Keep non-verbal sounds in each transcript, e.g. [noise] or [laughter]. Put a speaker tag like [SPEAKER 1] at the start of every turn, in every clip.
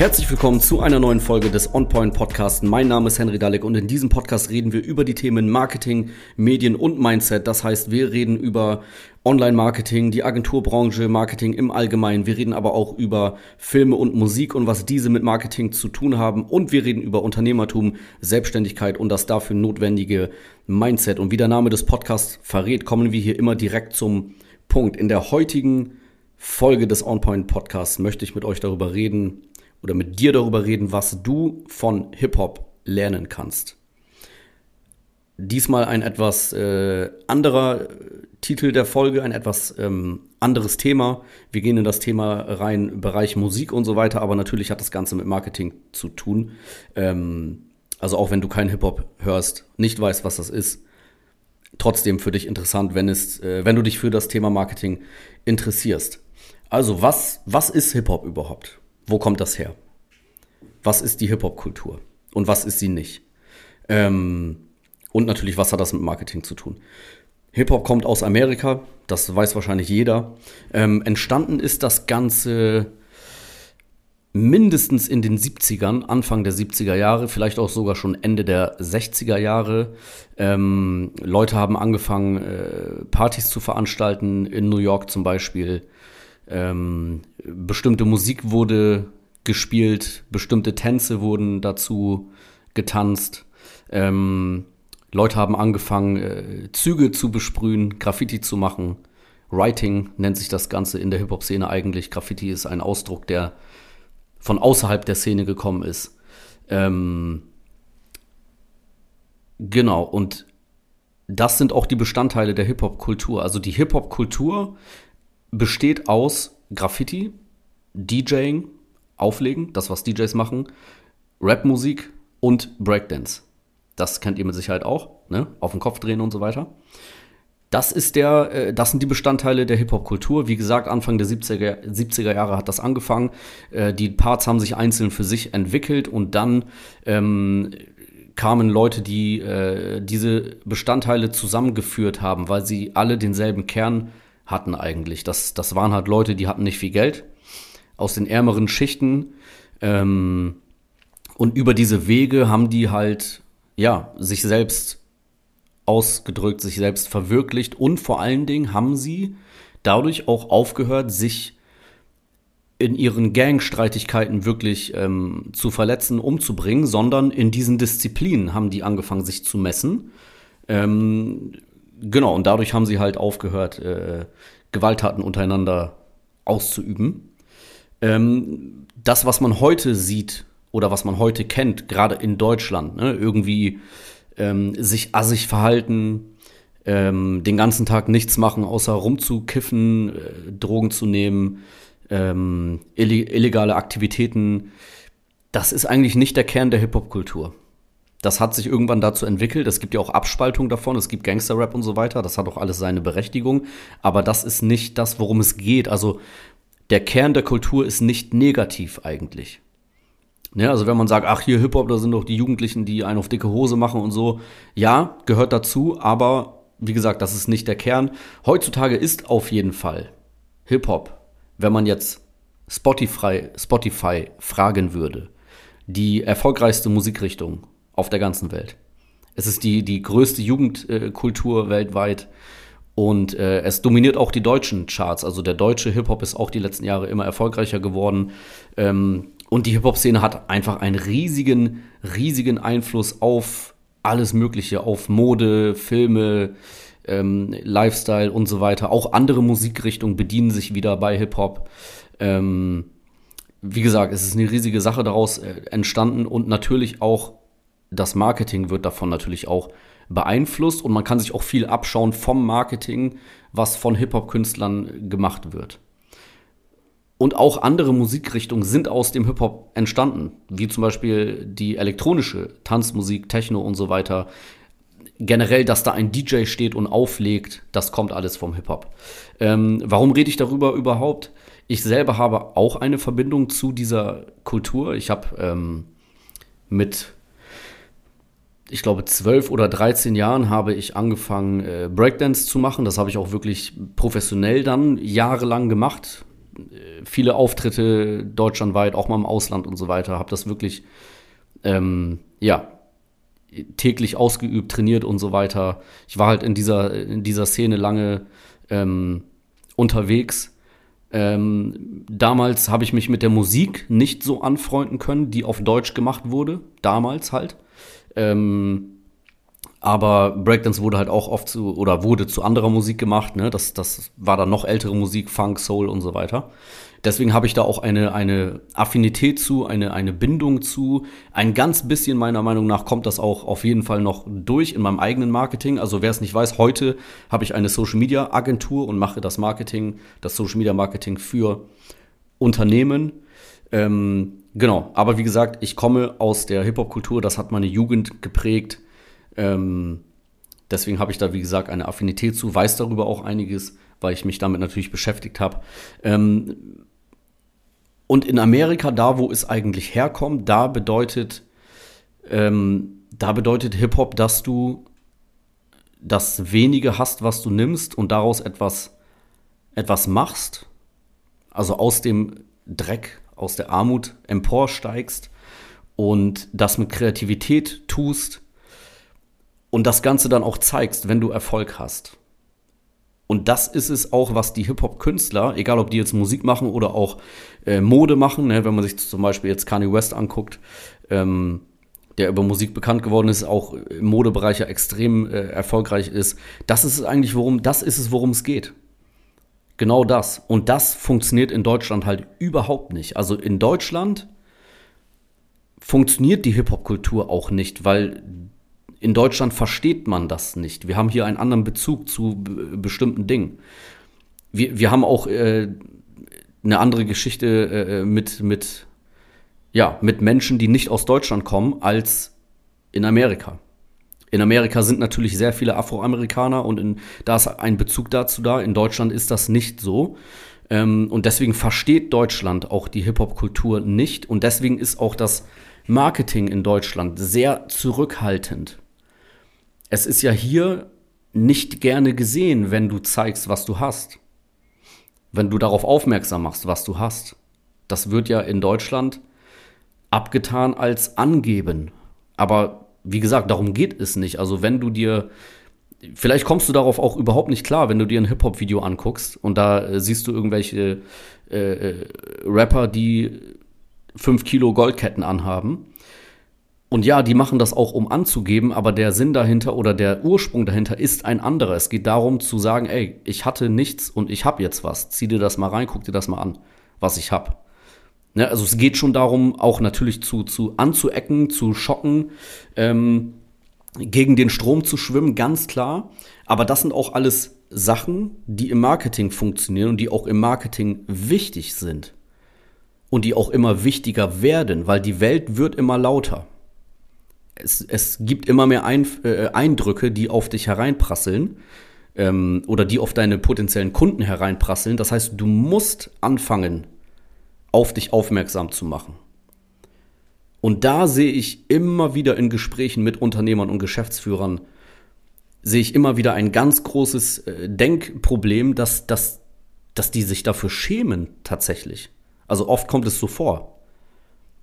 [SPEAKER 1] Herzlich willkommen zu einer neuen Folge des On Point Podcasts. Mein Name ist Henry Dalek und in diesem Podcast reden wir über die Themen Marketing, Medien und Mindset. Das heißt, wir reden über Online-Marketing, die Agenturbranche, Marketing im Allgemeinen. Wir reden aber auch über Filme und Musik und was diese mit Marketing zu tun haben. Und wir reden über Unternehmertum, Selbstständigkeit und das dafür notwendige Mindset. Und wie der Name des Podcasts verrät, kommen wir hier immer direkt zum Punkt. In der heutigen Folge des On Point Podcasts möchte ich mit euch darüber reden, oder mit dir darüber reden, was du von Hip-Hop lernen kannst. Diesmal ein etwas äh, anderer Titel der Folge, ein etwas ähm, anderes Thema. Wir gehen in das Thema rein, Bereich Musik und so weiter, aber natürlich hat das Ganze mit Marketing zu tun. Ähm, also auch wenn du keinen Hip-Hop hörst, nicht weißt, was das ist, trotzdem für dich interessant, wenn, es, äh, wenn du dich für das Thema Marketing interessierst. Also was, was ist Hip-Hop überhaupt? Wo kommt das her? Was ist die Hip-Hop-Kultur? Und was ist sie nicht? Ähm, und natürlich, was hat das mit Marketing zu tun? Hip-Hop kommt aus Amerika, das weiß wahrscheinlich jeder. Ähm, entstanden ist das Ganze mindestens in den 70ern, Anfang der 70er Jahre, vielleicht auch sogar schon Ende der 60er Jahre. Ähm, Leute haben angefangen, äh, Partys zu veranstalten, in New York zum Beispiel. Ähm, bestimmte Musik wurde gespielt, bestimmte Tänze wurden dazu getanzt. Ähm, Leute haben angefangen, äh, Züge zu besprühen, Graffiti zu machen. Writing nennt sich das Ganze in der Hip-Hop-Szene eigentlich. Graffiti ist ein Ausdruck, der von außerhalb der Szene gekommen ist. Ähm, genau, und das sind auch die Bestandteile der Hip-Hop-Kultur. Also die Hip-Hop-Kultur besteht aus Graffiti, DJing, Auflegen, das was DJs machen, Rapmusik und Breakdance. Das kennt ihr mit Sicherheit auch, ne? Auf den Kopf drehen und so weiter. Das ist der, äh, das sind die Bestandteile der Hip-Hop-Kultur. Wie gesagt, Anfang der 70er, 70er Jahre hat das angefangen. Äh, die Parts haben sich einzeln für sich entwickelt und dann ähm, kamen Leute, die äh, diese Bestandteile zusammengeführt haben, weil sie alle denselben Kern hatten eigentlich. Das, das waren halt Leute, die hatten nicht viel Geld aus den ärmeren Schichten. Ähm, und über diese Wege haben die halt, ja, sich selbst ausgedrückt, sich selbst verwirklicht und vor allen Dingen haben sie dadurch auch aufgehört, sich in ihren Gangstreitigkeiten wirklich ähm, zu verletzen, umzubringen, sondern in diesen Disziplinen haben die angefangen, sich zu messen. Ähm, Genau, und dadurch haben sie halt aufgehört, äh, Gewalttaten untereinander auszuüben. Ähm, das, was man heute sieht oder was man heute kennt, gerade in Deutschland, ne, irgendwie ähm, sich assig verhalten, ähm, den ganzen Tag nichts machen, außer rumzukiffen, äh, Drogen zu nehmen, ähm, illegale Aktivitäten, das ist eigentlich nicht der Kern der Hip-Hop-Kultur. Das hat sich irgendwann dazu entwickelt. Es gibt ja auch Abspaltungen davon. Es gibt Gangster-Rap und so weiter. Das hat auch alles seine Berechtigung. Aber das ist nicht das, worum es geht. Also der Kern der Kultur ist nicht negativ eigentlich. Ja, also wenn man sagt, ach hier Hip-Hop, da sind doch die Jugendlichen, die einen auf dicke Hose machen und so. Ja, gehört dazu, aber wie gesagt, das ist nicht der Kern. Heutzutage ist auf jeden Fall Hip-Hop, wenn man jetzt Spotify, Spotify fragen würde, die erfolgreichste Musikrichtung auf der ganzen Welt. Es ist die, die größte Jugendkultur weltweit und äh, es dominiert auch die deutschen Charts. Also der deutsche Hip-Hop ist auch die letzten Jahre immer erfolgreicher geworden. Ähm, und die Hip-Hop-Szene hat einfach einen riesigen, riesigen Einfluss auf alles Mögliche, auf Mode, Filme, ähm, Lifestyle und so weiter. Auch andere Musikrichtungen bedienen sich wieder bei Hip-Hop. Ähm, wie gesagt, es ist eine riesige Sache daraus äh, entstanden und natürlich auch das Marketing wird davon natürlich auch beeinflusst und man kann sich auch viel abschauen vom Marketing, was von Hip-Hop-Künstlern gemacht wird. Und auch andere Musikrichtungen sind aus dem Hip-Hop entstanden, wie zum Beispiel die elektronische Tanzmusik, Techno und so weiter. Generell, dass da ein DJ steht und auflegt, das kommt alles vom Hip-Hop. Ähm, warum rede ich darüber überhaupt? Ich selber habe auch eine Verbindung zu dieser Kultur. Ich habe ähm, mit ich glaube, zwölf oder dreizehn Jahren habe ich angefangen, äh, Breakdance zu machen. Das habe ich auch wirklich professionell dann jahrelang gemacht. viele Auftritte deutschlandweit, auch mal im Ausland und so weiter. Habe das wirklich, ähm, ja, täglich ausgeübt, trainiert und so weiter. Ich war halt in dieser, in dieser Szene lange ähm, unterwegs. Ähm, damals habe ich mich mit der Musik nicht so anfreunden können, die auf Deutsch gemacht wurde. Damals halt. Ähm, aber Breakdance wurde halt auch oft zu, oder wurde zu anderer Musik gemacht, ne? Das, das war dann noch ältere Musik, Funk, Soul und so weiter. Deswegen habe ich da auch eine, eine Affinität zu, eine, eine Bindung zu. Ein ganz bisschen meiner Meinung nach kommt das auch auf jeden Fall noch durch in meinem eigenen Marketing. Also wer es nicht weiß, heute habe ich eine Social Media Agentur und mache das Marketing, das Social Media Marketing für Unternehmen. Ähm, genau, aber wie gesagt, ich komme aus der Hip-Hop-Kultur, das hat meine Jugend geprägt. Ähm, deswegen habe ich da, wie gesagt, eine Affinität zu, weiß darüber auch einiges, weil ich mich damit natürlich beschäftigt habe. Ähm, und in Amerika, da wo es eigentlich herkommt, da bedeutet, ähm, da bedeutet Hip-Hop, dass du das wenige hast, was du nimmst und daraus etwas, etwas machst. Also aus dem Dreck, aus der Armut emporsteigst und das mit Kreativität tust und das Ganze dann auch zeigst, wenn du Erfolg hast. Und das ist es auch, was die Hip-Hop-Künstler, egal ob die jetzt Musik machen oder auch äh, Mode machen, ne, wenn man sich zum Beispiel jetzt Kanye West anguckt, ähm, der über Musik bekannt geworden ist, auch im Modebereich ja extrem äh, erfolgreich ist. Das ist es eigentlich, worum, das ist es, worum es geht. Genau das. Und das funktioniert in Deutschland halt überhaupt nicht. Also in Deutschland funktioniert die Hip-Hop-Kultur auch nicht, weil in Deutschland versteht man das nicht. Wir haben hier einen anderen Bezug zu bestimmten Dingen. Wir, wir haben auch äh, eine andere Geschichte äh, mit, mit, ja, mit Menschen, die nicht aus Deutschland kommen, als in Amerika. In Amerika sind natürlich sehr viele Afroamerikaner und in, da ist ein Bezug dazu da. In Deutschland ist das nicht so. Ähm, und deswegen versteht Deutschland auch die Hip-Hop-Kultur nicht. Und deswegen ist auch das Marketing in Deutschland sehr zurückhaltend es ist ja hier nicht gerne gesehen, wenn du zeigst, was du hast. Wenn du darauf aufmerksam machst, was du hast. Das wird ja in Deutschland abgetan als angeben. Aber wie gesagt, darum geht es nicht. Also wenn du dir, vielleicht kommst du darauf auch überhaupt nicht klar, wenn du dir ein Hip-Hop-Video anguckst und da äh, siehst du irgendwelche äh, äh, Rapper, die fünf Kilo Goldketten anhaben und ja, die machen das auch, um anzugeben, aber der Sinn dahinter oder der Ursprung dahinter ist ein anderer. Es geht darum zu sagen, ey, ich hatte nichts und ich habe jetzt was. Zieh dir das mal rein, guck dir das mal an, was ich hab. Ne, also es geht schon darum, auch natürlich zu, zu anzuecken, zu schocken, ähm, gegen den Strom zu schwimmen, ganz klar. Aber das sind auch alles Sachen, die im Marketing funktionieren und die auch im Marketing wichtig sind. Und die auch immer wichtiger werden, weil die Welt wird immer lauter es, es gibt immer mehr Ein, äh, Eindrücke, die auf dich hereinprasseln ähm, oder die auf deine potenziellen Kunden hereinprasseln. Das heißt, du musst anfangen, auf dich aufmerksam zu machen. Und da sehe ich immer wieder in Gesprächen mit Unternehmern und Geschäftsführern, sehe ich immer wieder ein ganz großes äh, Denkproblem, dass, dass, dass die sich dafür schämen tatsächlich. Also oft kommt es so vor.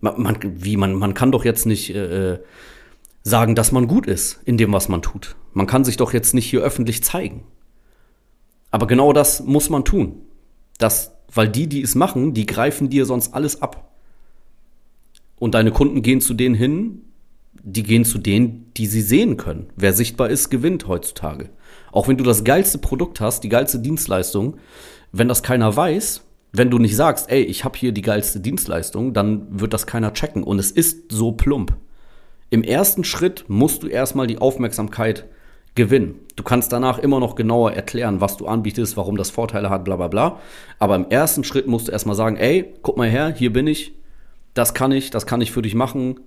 [SPEAKER 1] Man, man wie, man, man kann doch jetzt nicht äh, äh sagen, dass man gut ist in dem, was man tut. Man kann sich doch jetzt nicht hier öffentlich zeigen. Aber genau das muss man tun. Das, weil die, die es machen, die greifen dir sonst alles ab. Und deine Kunden gehen zu denen hin, die gehen zu denen, die sie sehen können. Wer sichtbar ist, gewinnt heutzutage. Auch wenn du das geilste Produkt hast, die geilste Dienstleistung, wenn das keiner weiß, wenn du nicht sagst, ey, ich habe hier die geilste Dienstleistung, dann wird das keiner checken. Und es ist so plump. Im ersten Schritt musst du erstmal die Aufmerksamkeit gewinnen. Du kannst danach immer noch genauer erklären, was du anbietest, warum das Vorteile hat, bla bla bla. Aber im ersten Schritt musst du erstmal sagen, ey, guck mal her, hier bin ich, das kann ich, das kann ich für dich machen.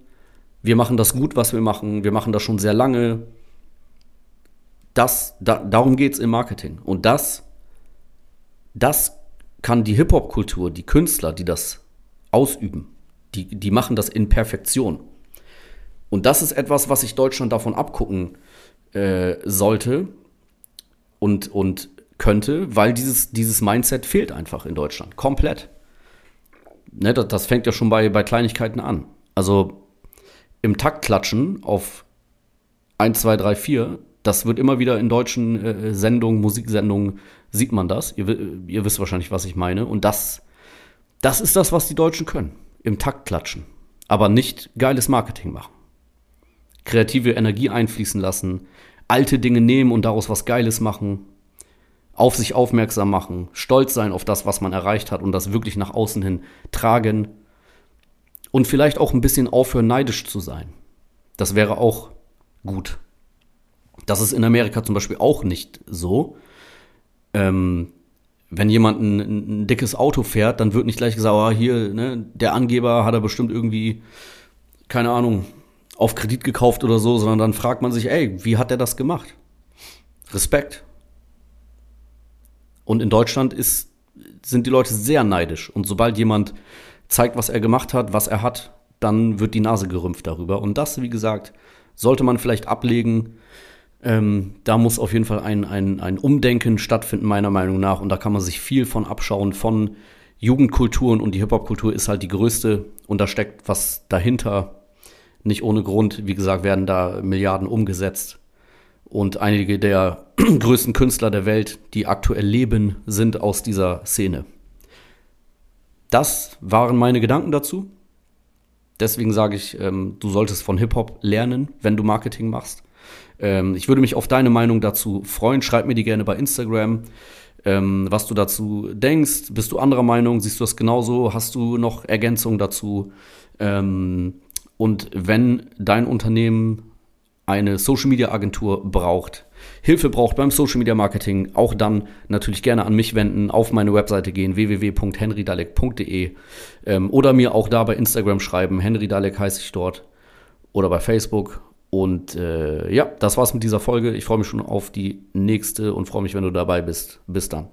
[SPEAKER 1] Wir machen das gut, was wir machen. Wir machen das schon sehr lange. Das, da, darum geht es im Marketing. Und das, das kann die Hip-Hop-Kultur, die Künstler, die das ausüben, die, die machen das in Perfektion. Und das ist etwas, was sich Deutschland davon abgucken äh, sollte und, und könnte, weil dieses, dieses Mindset fehlt einfach in Deutschland. Komplett. Ne, das, das fängt ja schon bei, bei Kleinigkeiten an. Also im Takt klatschen auf 1, 2, 3, 4, das wird immer wieder in deutschen äh, Sendungen, Musiksendungen, sieht man das. Ihr, ihr, wisst wahrscheinlich, was ich meine. Und das, das ist das, was die Deutschen können. Im Takt klatschen. Aber nicht geiles Marketing machen. Kreative Energie einfließen lassen, alte Dinge nehmen und daraus was Geiles machen, auf sich aufmerksam machen, stolz sein auf das, was man erreicht hat und das wirklich nach außen hin tragen und vielleicht auch ein bisschen aufhören, neidisch zu sein. Das wäre auch gut. Das ist in Amerika zum Beispiel auch nicht so. Ähm, wenn jemand ein, ein, dickes Auto fährt, dann wird nicht gleich gesagt, oh, hier, ne, der Angeber hat er bestimmt irgendwie, keine Ahnung, auf Kredit gekauft oder so, sondern dann fragt man sich, ey, wie hat der das gemacht? Respekt. Und in Deutschland ist, sind die Leute sehr neidisch. Und sobald jemand zeigt, was er gemacht hat, was er hat, dann wird die Nase gerümpft darüber. Und das, wie gesagt, sollte man vielleicht ablegen. Ähm, da muss auf jeden Fall ein, ein, ein Umdenken stattfinden, meiner Meinung nach. Und da kann man sich viel von abschauen, von Jugendkulturen. Und die Hip-Hop-Kultur ist halt die größte. Und da steckt was dahinter. Nicht ohne Grund, wie gesagt, werden da Milliarden umgesetzt. Und einige der [clears throat] größten Künstler der Welt, die aktuell leben, sind aus dieser Szene. Das waren meine Gedanken dazu. Deswegen sage ich, ähm, du solltest von Hip-Hop lernen, wenn du Marketing machst. Ähm, ich würde mich auf deine Meinung dazu freuen. Schreib mir die gerne bei Instagram, ähm, was du dazu denkst. Bist du anderer Meinung? Siehst du das genauso? Hast du noch Ergänzungen dazu? Ähm, und wenn dein Unternehmen eine Social Media Agentur braucht, Hilfe braucht beim Social Media Marketing, auch dann natürlich gerne an mich wenden, auf meine Webseite gehen, www.henrydalek.de ähm, oder mir auch da bei Instagram schreiben. Henry Dalek heiße ich dort oder bei Facebook. Und äh, ja, das war's mit dieser Folge. Ich freue mich schon auf die nächste und freue mich, wenn du dabei bist. Bis dann.